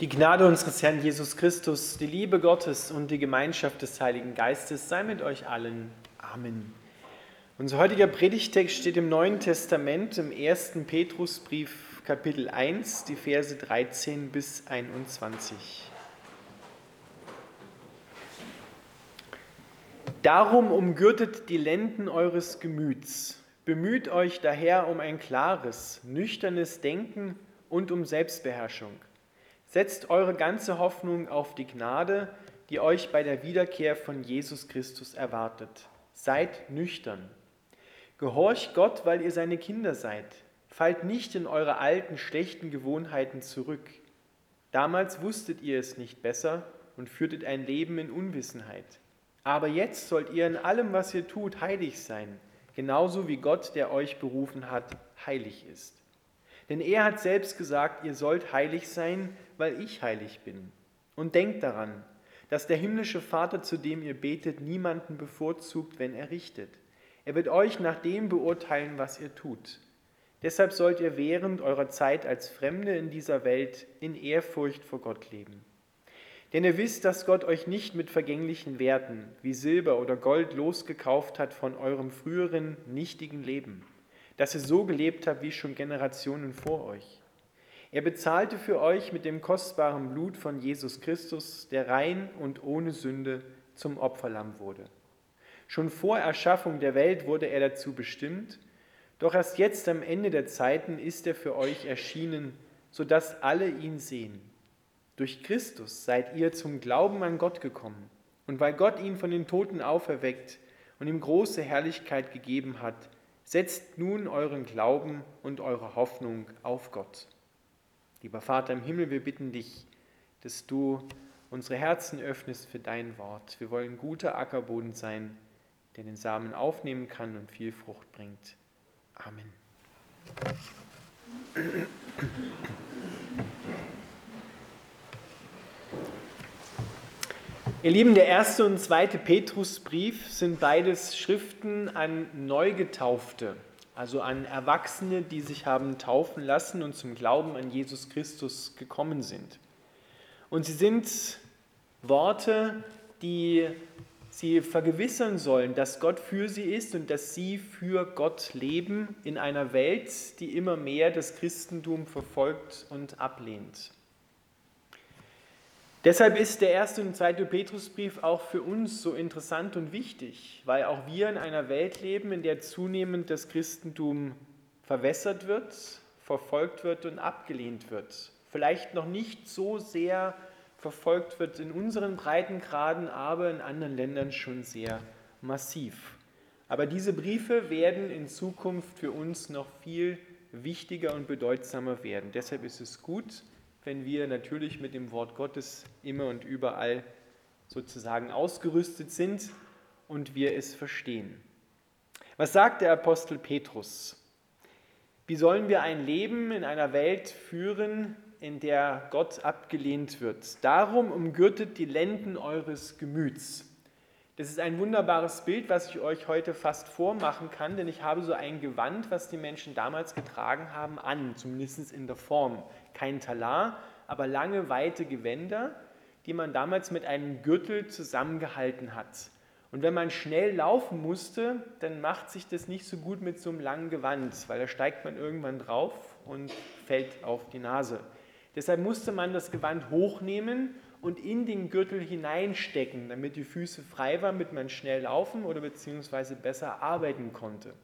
Die Gnade unseres Herrn Jesus Christus, die Liebe Gottes und die Gemeinschaft des Heiligen Geistes sei mit euch allen. Amen. Unser heutiger Predigtext steht im Neuen Testament im 1. Petrusbrief Kapitel 1, die Verse 13 bis 21. Darum umgürtet die Lenden eures Gemüts, bemüht euch daher um ein klares, nüchternes Denken und um Selbstbeherrschung Setzt eure ganze Hoffnung auf die Gnade, die euch bei der Wiederkehr von Jesus Christus erwartet. Seid nüchtern. Gehorcht Gott, weil ihr seine Kinder seid. Fallt nicht in eure alten, schlechten Gewohnheiten zurück. Damals wusstet ihr es nicht besser und führtet ein Leben in Unwissenheit. Aber jetzt sollt ihr in allem, was ihr tut, heilig sein, genauso wie Gott, der euch berufen hat, heilig ist. Denn er hat selbst gesagt, ihr sollt heilig sein, weil ich heilig bin. Und denkt daran, dass der himmlische Vater, zu dem ihr betet, niemanden bevorzugt, wenn er richtet. Er wird euch nach dem beurteilen, was ihr tut. Deshalb sollt ihr während eurer Zeit als Fremde in dieser Welt in Ehrfurcht vor Gott leben. Denn ihr wisst, dass Gott euch nicht mit vergänglichen Werten wie Silber oder Gold losgekauft hat von eurem früheren nichtigen Leben dass ihr so gelebt habt wie schon Generationen vor euch. Er bezahlte für euch mit dem kostbaren Blut von Jesus Christus, der rein und ohne Sünde zum Opferlamm wurde. Schon vor Erschaffung der Welt wurde er dazu bestimmt, doch erst jetzt am Ende der Zeiten ist er für euch erschienen, sodass alle ihn sehen. Durch Christus seid ihr zum Glauben an Gott gekommen. Und weil Gott ihn von den Toten auferweckt und ihm große Herrlichkeit gegeben hat, Setzt nun euren Glauben und eure Hoffnung auf Gott. Lieber Vater im Himmel, wir bitten dich, dass du unsere Herzen öffnest für dein Wort. Wir wollen guter Ackerboden sein, der den Samen aufnehmen kann und viel Frucht bringt. Amen. Ihr Lieben, der erste und zweite Petrusbrief sind beides Schriften an Neugetaufte, also an Erwachsene, die sich haben taufen lassen und zum Glauben an Jesus Christus gekommen sind. Und sie sind Worte, die sie vergewissern sollen, dass Gott für sie ist und dass sie für Gott leben in einer Welt, die immer mehr das Christentum verfolgt und ablehnt. Deshalb ist der erste und zweite Petrusbrief auch für uns so interessant und wichtig, weil auch wir in einer Welt leben, in der zunehmend das Christentum verwässert wird, verfolgt wird und abgelehnt wird. Vielleicht noch nicht so sehr verfolgt wird in unseren Breitengraden, aber in anderen Ländern schon sehr massiv. Aber diese Briefe werden in Zukunft für uns noch viel wichtiger und bedeutsamer werden. Deshalb ist es gut, wenn wir natürlich mit dem Wort Gottes immer und überall sozusagen ausgerüstet sind und wir es verstehen. Was sagt der Apostel Petrus? Wie sollen wir ein Leben in einer Welt führen, in der Gott abgelehnt wird? Darum umgürtet die Lenden eures Gemüts. Das ist ein wunderbares Bild, was ich euch heute fast vormachen kann, denn ich habe so ein Gewand, was die Menschen damals getragen haben, an, zumindest in der Form. Kein Talar, aber lange, weite Gewänder, die man damals mit einem Gürtel zusammengehalten hat. Und wenn man schnell laufen musste, dann macht sich das nicht so gut mit so einem langen Gewand, weil da steigt man irgendwann drauf und fällt auf die Nase. Deshalb musste man das Gewand hochnehmen und in den Gürtel hineinstecken, damit die Füße frei waren, damit man schnell laufen oder beziehungsweise besser arbeiten konnte.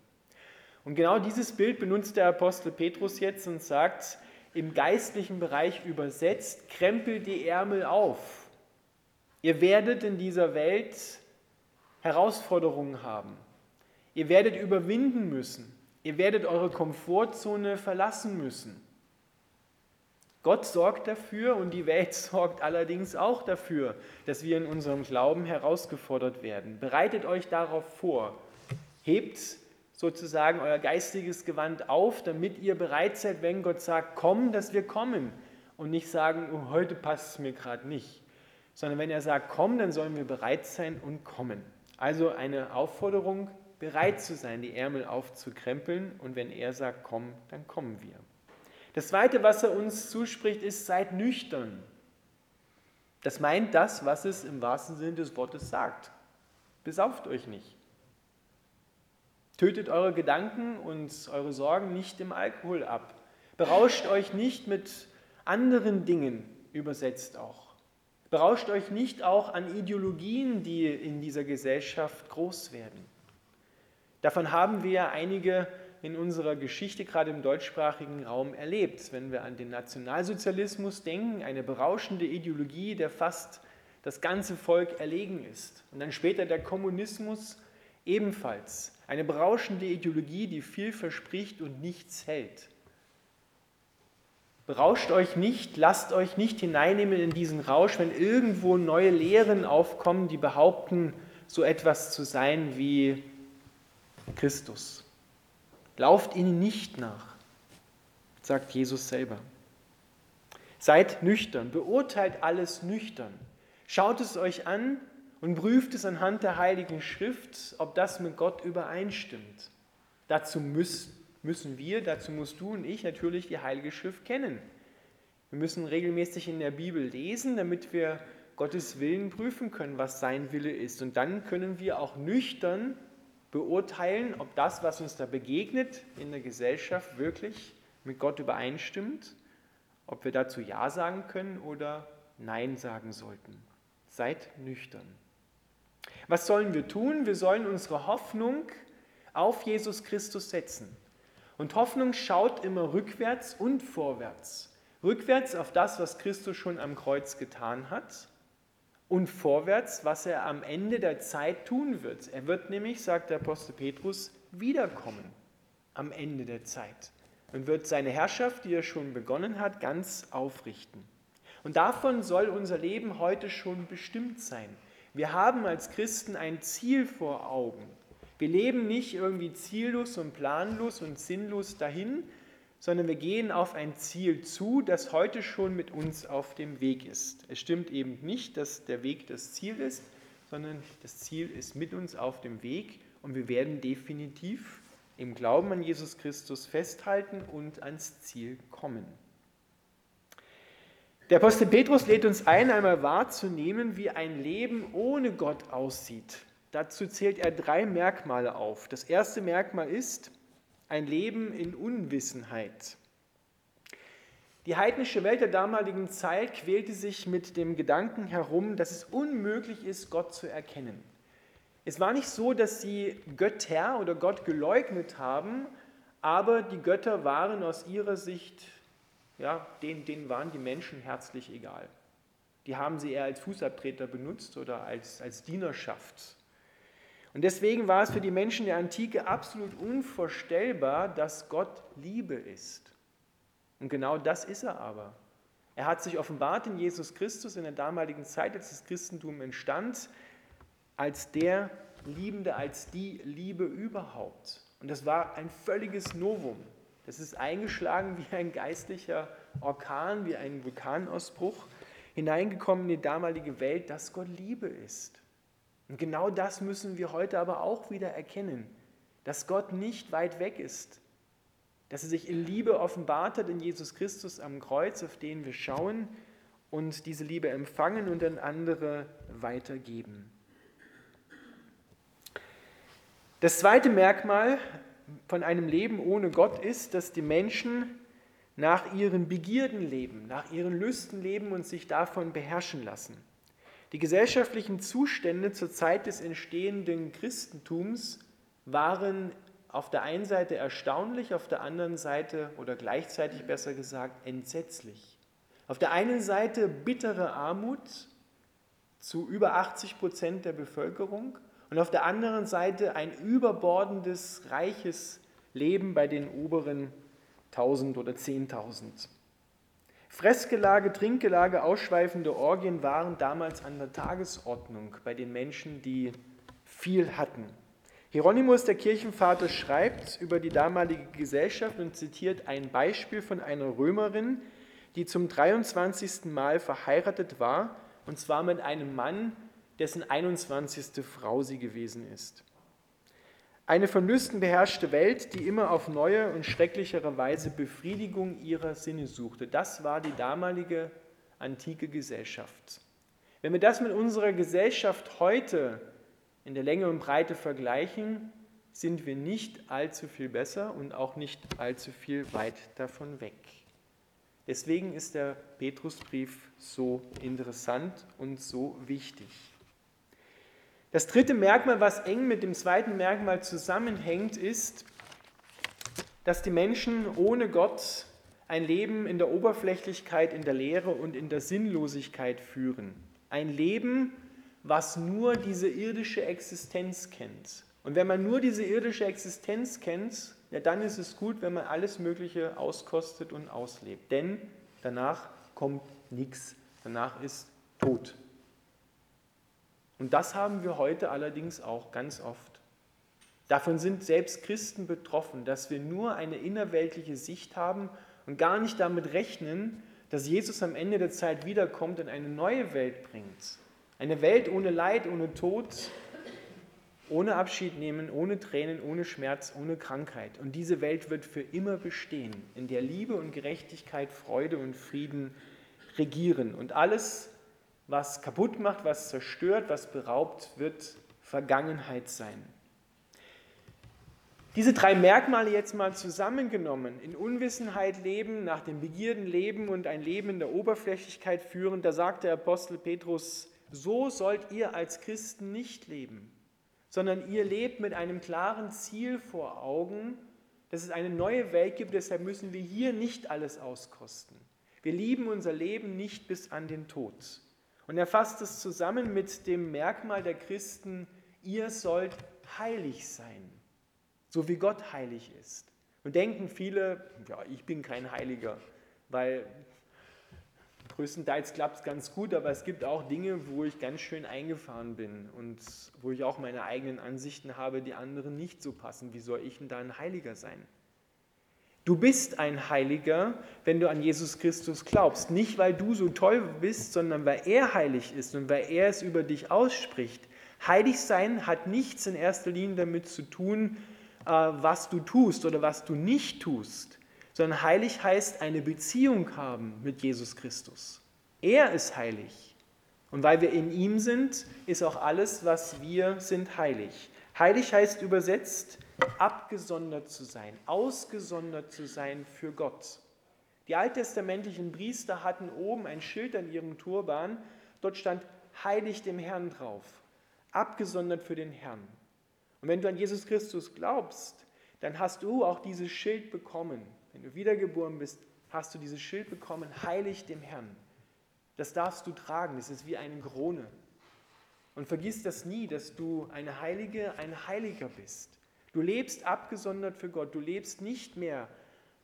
Und genau dieses Bild benutzt der Apostel Petrus jetzt und sagt, im geistlichen Bereich übersetzt, krempelt die Ärmel auf. Ihr werdet in dieser Welt Herausforderungen haben. Ihr werdet überwinden müssen. Ihr werdet eure Komfortzone verlassen müssen. Gott sorgt dafür und die Welt sorgt allerdings auch dafür, dass wir in unserem Glauben herausgefordert werden. Bereitet euch darauf vor. Hebt sozusagen euer geistiges Gewand auf, damit ihr bereit seid, wenn Gott sagt, komm, dass wir kommen. Und nicht sagen, oh, heute passt es mir gerade nicht. Sondern wenn er sagt, komm, dann sollen wir bereit sein und kommen. Also eine Aufforderung, bereit zu sein, die Ärmel aufzukrempeln. Und wenn er sagt, komm, dann kommen wir. Das Zweite, was er uns zuspricht, ist, seid nüchtern. Das meint das, was es im wahrsten Sinne des Wortes sagt. Besauft euch nicht. Tötet eure Gedanken und eure Sorgen nicht im Alkohol ab. Berauscht euch nicht mit anderen Dingen, übersetzt auch. Berauscht euch nicht auch an Ideologien, die in dieser Gesellschaft groß werden. Davon haben wir einige in unserer Geschichte, gerade im deutschsprachigen Raum, erlebt. Wenn wir an den Nationalsozialismus denken, eine berauschende Ideologie, der fast das ganze Volk erlegen ist. Und dann später der Kommunismus ebenfalls. Eine berauschende Ideologie, die viel verspricht und nichts hält. Berauscht euch nicht, lasst euch nicht hineinnehmen in diesen Rausch, wenn irgendwo neue Lehren aufkommen, die behaupten, so etwas zu sein wie Christus. Lauft ihnen nicht nach, sagt Jesus selber. Seid nüchtern, beurteilt alles nüchtern. Schaut es euch an und prüft es anhand der Heiligen Schrift, ob das mit Gott übereinstimmt. Dazu müsst müssen wir, dazu musst du und ich natürlich die Heilige Schrift kennen. Wir müssen regelmäßig in der Bibel lesen, damit wir Gottes Willen prüfen können, was sein Wille ist. Und dann können wir auch nüchtern beurteilen, ob das, was uns da begegnet in der Gesellschaft, wirklich mit Gott übereinstimmt, ob wir dazu Ja sagen können oder Nein sagen sollten. Seid nüchtern. Was sollen wir tun? Wir sollen unsere Hoffnung auf Jesus Christus setzen. Und Hoffnung schaut immer rückwärts und vorwärts. Rückwärts auf das, was Christus schon am Kreuz getan hat und vorwärts, was er am Ende der Zeit tun wird. Er wird nämlich, sagt der Apostel Petrus, wiederkommen am Ende der Zeit und wird seine Herrschaft, die er schon begonnen hat, ganz aufrichten. Und davon soll unser Leben heute schon bestimmt sein. Wir haben als Christen ein Ziel vor Augen. Wir leben nicht irgendwie ziellos und planlos und sinnlos dahin, sondern wir gehen auf ein Ziel zu, das heute schon mit uns auf dem Weg ist. Es stimmt eben nicht, dass der Weg das Ziel ist, sondern das Ziel ist mit uns auf dem Weg und wir werden definitiv im Glauben an Jesus Christus festhalten und ans Ziel kommen. Der Apostel Petrus lädt uns ein, einmal wahrzunehmen, wie ein Leben ohne Gott aussieht. Dazu zählt er drei Merkmale auf. Das erste Merkmal ist ein Leben in Unwissenheit. Die heidnische Welt der damaligen Zeit quälte sich mit dem Gedanken herum, dass es unmöglich ist, Gott zu erkennen. Es war nicht so, dass sie Götter oder Gott geleugnet haben, aber die Götter waren aus ihrer Sicht, ja, denen, denen waren die Menschen herzlich egal. Die haben sie eher als Fußabtreter benutzt oder als, als Dienerschaft. Und deswegen war es für die Menschen der Antike absolut unvorstellbar, dass Gott Liebe ist. Und genau das ist er aber. Er hat sich offenbart in Jesus Christus in der damaligen Zeit, als das Christentum entstand, als der Liebende, als die Liebe überhaupt. Und das war ein völliges Novum. Das ist eingeschlagen wie ein geistlicher Orkan, wie ein Vulkanausbruch, hineingekommen in die damalige Welt, dass Gott Liebe ist. Und genau das müssen wir heute aber auch wieder erkennen, dass Gott nicht weit weg ist, dass er sich in Liebe offenbart hat in Jesus Christus am Kreuz, auf den wir schauen und diese Liebe empfangen und an andere weitergeben. Das zweite Merkmal von einem Leben ohne Gott ist, dass die Menschen nach ihren Begierden leben, nach ihren Lüsten leben und sich davon beherrschen lassen. Die gesellschaftlichen Zustände zur Zeit des entstehenden Christentums waren auf der einen Seite erstaunlich, auf der anderen Seite oder gleichzeitig besser gesagt entsetzlich. Auf der einen Seite bittere Armut zu über 80 Prozent der Bevölkerung und auf der anderen Seite ein überbordendes, reiches Leben bei den oberen 1000 oder 10.000. Fressgelage, Trinkgelage, ausschweifende Orgien waren damals an der Tagesordnung bei den Menschen, die viel hatten. Hieronymus, der Kirchenvater, schreibt über die damalige Gesellschaft und zitiert ein Beispiel von einer Römerin, die zum 23. Mal verheiratet war, und zwar mit einem Mann, dessen 21. Frau sie gewesen ist. Eine von Lüsten beherrschte Welt, die immer auf neue und schrecklichere Weise Befriedigung ihrer Sinne suchte. Das war die damalige antike Gesellschaft. Wenn wir das mit unserer Gesellschaft heute in der Länge und Breite vergleichen, sind wir nicht allzu viel besser und auch nicht allzu viel weit davon weg. Deswegen ist der Petrusbrief so interessant und so wichtig. Das dritte Merkmal, was eng mit dem zweiten Merkmal zusammenhängt, ist, dass die Menschen ohne Gott ein Leben in der Oberflächlichkeit, in der Leere und in der Sinnlosigkeit führen. Ein Leben, was nur diese irdische Existenz kennt. Und wenn man nur diese irdische Existenz kennt, ja, dann ist es gut, wenn man alles Mögliche auskostet und auslebt. Denn danach kommt nichts. Danach ist Tod. Und das haben wir heute allerdings auch ganz oft. Davon sind selbst Christen betroffen, dass wir nur eine innerweltliche Sicht haben und gar nicht damit rechnen, dass Jesus am Ende der Zeit wiederkommt und eine neue Welt bringt. Eine Welt ohne Leid, ohne Tod, ohne Abschied nehmen, ohne Tränen, ohne Schmerz, ohne Krankheit. Und diese Welt wird für immer bestehen, in der Liebe und Gerechtigkeit, Freude und Frieden regieren. Und alles, was kaputt macht, was zerstört, was beraubt, wird Vergangenheit sein. Diese drei Merkmale jetzt mal zusammengenommen, in Unwissenheit leben, nach den Begierden leben und ein Leben in der Oberflächlichkeit führen, da sagt der Apostel Petrus, so sollt ihr als Christen nicht leben sondern ihr lebt mit einem klaren Ziel vor Augen, dass es eine neue Welt gibt. Deshalb müssen wir hier nicht alles auskosten. Wir lieben unser Leben nicht bis an den Tod. Und er fasst es zusammen mit dem Merkmal der Christen, ihr sollt heilig sein, so wie Gott heilig ist. Und denken viele, ja, ich bin kein Heiliger, weil größtenteils klappt es ganz gut, aber es gibt auch Dinge, wo ich ganz schön eingefahren bin und wo ich auch meine eigenen Ansichten habe, die anderen nicht so passen. Wie soll ich denn da ein Heiliger sein? Du bist ein Heiliger, wenn du an Jesus Christus glaubst. Nicht, weil du so toll bist, sondern weil er heilig ist und weil er es über dich ausspricht. Heilig sein hat nichts in erster Linie damit zu tun, äh, was du tust oder was du nicht tust sondern heilig heißt eine Beziehung haben mit Jesus Christus. Er ist heilig. Und weil wir in ihm sind, ist auch alles, was wir sind, heilig. Heilig heißt übersetzt, abgesondert zu sein, ausgesondert zu sein für Gott. Die alttestamentlichen Priester hatten oben ein Schild an ihrem Turban, dort stand heilig dem Herrn drauf, abgesondert für den Herrn. Und wenn du an Jesus Christus glaubst, dann hast du auch dieses Schild bekommen. Wenn du wiedergeboren bist, hast du dieses Schild bekommen, heilig dem Herrn. Das darfst du tragen, das ist wie eine Krone. Und vergiss das nie, dass du eine Heilige, ein Heiliger bist. Du lebst abgesondert für Gott. Du lebst nicht mehr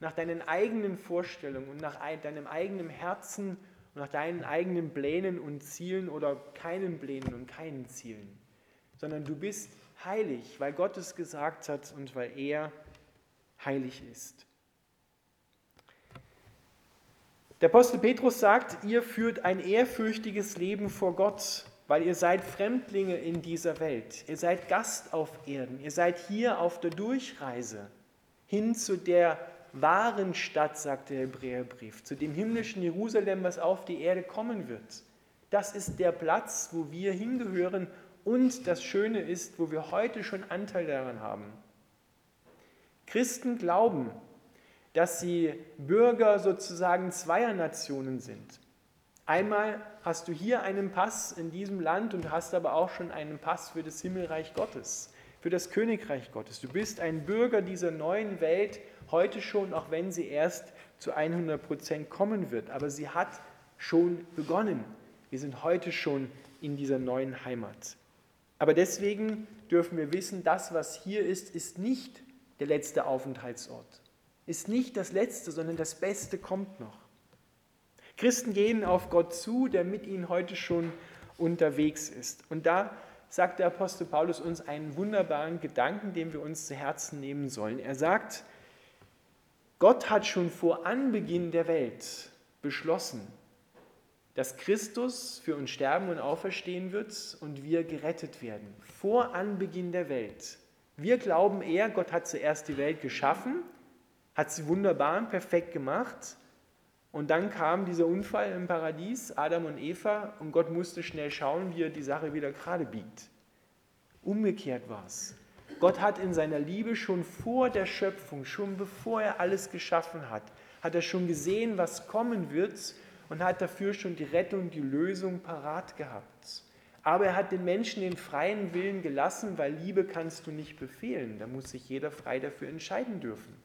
nach deinen eigenen Vorstellungen und nach deinem eigenen Herzen und nach deinen eigenen Plänen und Zielen oder keinen Plänen und keinen Zielen, sondern du bist heilig, weil Gott es gesagt hat und weil er heilig ist. Der Apostel Petrus sagt, ihr führt ein ehrfürchtiges Leben vor Gott, weil ihr seid Fremdlinge in dieser Welt. Ihr seid Gast auf Erden. Ihr seid hier auf der Durchreise hin zu der wahren Stadt, sagt der Hebräerbrief, zu dem himmlischen Jerusalem, was auf die Erde kommen wird. Das ist der Platz, wo wir hingehören und das Schöne ist, wo wir heute schon Anteil daran haben. Christen glauben, dass sie Bürger sozusagen zweier Nationen sind. Einmal hast du hier einen Pass in diesem Land und hast aber auch schon einen Pass für das Himmelreich Gottes, für das Königreich Gottes. Du bist ein Bürger dieser neuen Welt heute schon, auch wenn sie erst zu 100 Prozent kommen wird. Aber sie hat schon begonnen. Wir sind heute schon in dieser neuen Heimat. Aber deswegen dürfen wir wissen, das, was hier ist, ist nicht der letzte Aufenthaltsort ist nicht das Letzte, sondern das Beste kommt noch. Christen gehen auf Gott zu, der mit ihnen heute schon unterwegs ist. Und da sagt der Apostel Paulus uns einen wunderbaren Gedanken, den wir uns zu Herzen nehmen sollen. Er sagt, Gott hat schon vor Anbeginn der Welt beschlossen, dass Christus für uns sterben und auferstehen wird und wir gerettet werden. Vor Anbeginn der Welt. Wir glauben eher, Gott hat zuerst die Welt geschaffen hat sie wunderbar und perfekt gemacht. Und dann kam dieser Unfall im Paradies, Adam und Eva, und Gott musste schnell schauen, wie er die Sache wieder gerade biegt. Umgekehrt war es. Gott hat in seiner Liebe schon vor der Schöpfung, schon bevor er alles geschaffen hat, hat er schon gesehen, was kommen wird und hat dafür schon die Rettung, die Lösung parat gehabt. Aber er hat den Menschen den freien Willen gelassen, weil Liebe kannst du nicht befehlen. Da muss sich jeder frei dafür entscheiden dürfen.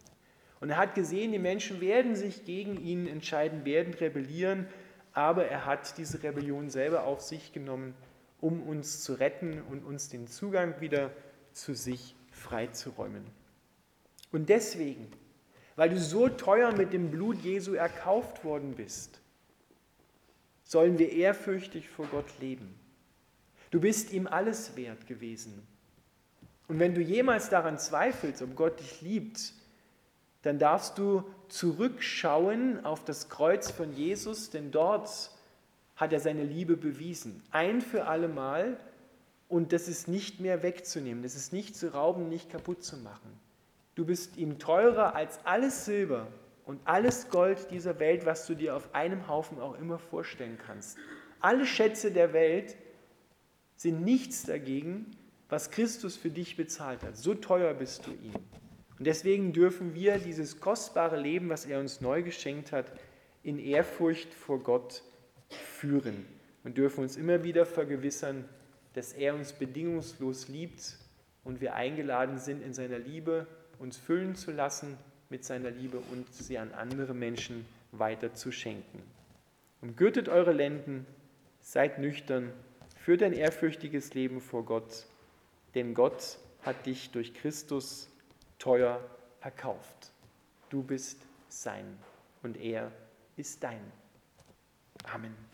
Und er hat gesehen, die Menschen werden sich gegen ihn entscheiden, werden rebellieren, aber er hat diese Rebellion selber auf sich genommen, um uns zu retten und uns den Zugang wieder zu sich freizuräumen. Und deswegen, weil du so teuer mit dem Blut Jesu erkauft worden bist, sollen wir ehrfürchtig vor Gott leben. Du bist ihm alles wert gewesen. Und wenn du jemals daran zweifelst, ob Gott dich liebt, dann darfst du zurückschauen auf das Kreuz von Jesus, denn dort hat er seine Liebe bewiesen. Ein für alle Mal und das ist nicht mehr wegzunehmen, das ist nicht zu rauben, nicht kaputt zu machen. Du bist ihm teurer als alles Silber und alles Gold dieser Welt, was du dir auf einem Haufen auch immer vorstellen kannst. Alle Schätze der Welt sind nichts dagegen, was Christus für dich bezahlt hat. So teuer bist du ihm. Und deswegen dürfen wir dieses kostbare Leben, was er uns neu geschenkt hat, in Ehrfurcht vor Gott führen und dürfen uns immer wieder vergewissern, dass er uns bedingungslos liebt und wir eingeladen sind, in seiner Liebe uns füllen zu lassen mit seiner Liebe und sie an andere Menschen weiter zu schenken. Umgürtet eure Lenden, seid nüchtern, führt ein ehrfürchtiges Leben vor Gott, denn Gott hat dich durch Christus teuer erkauft. Du bist sein und er ist dein. Amen.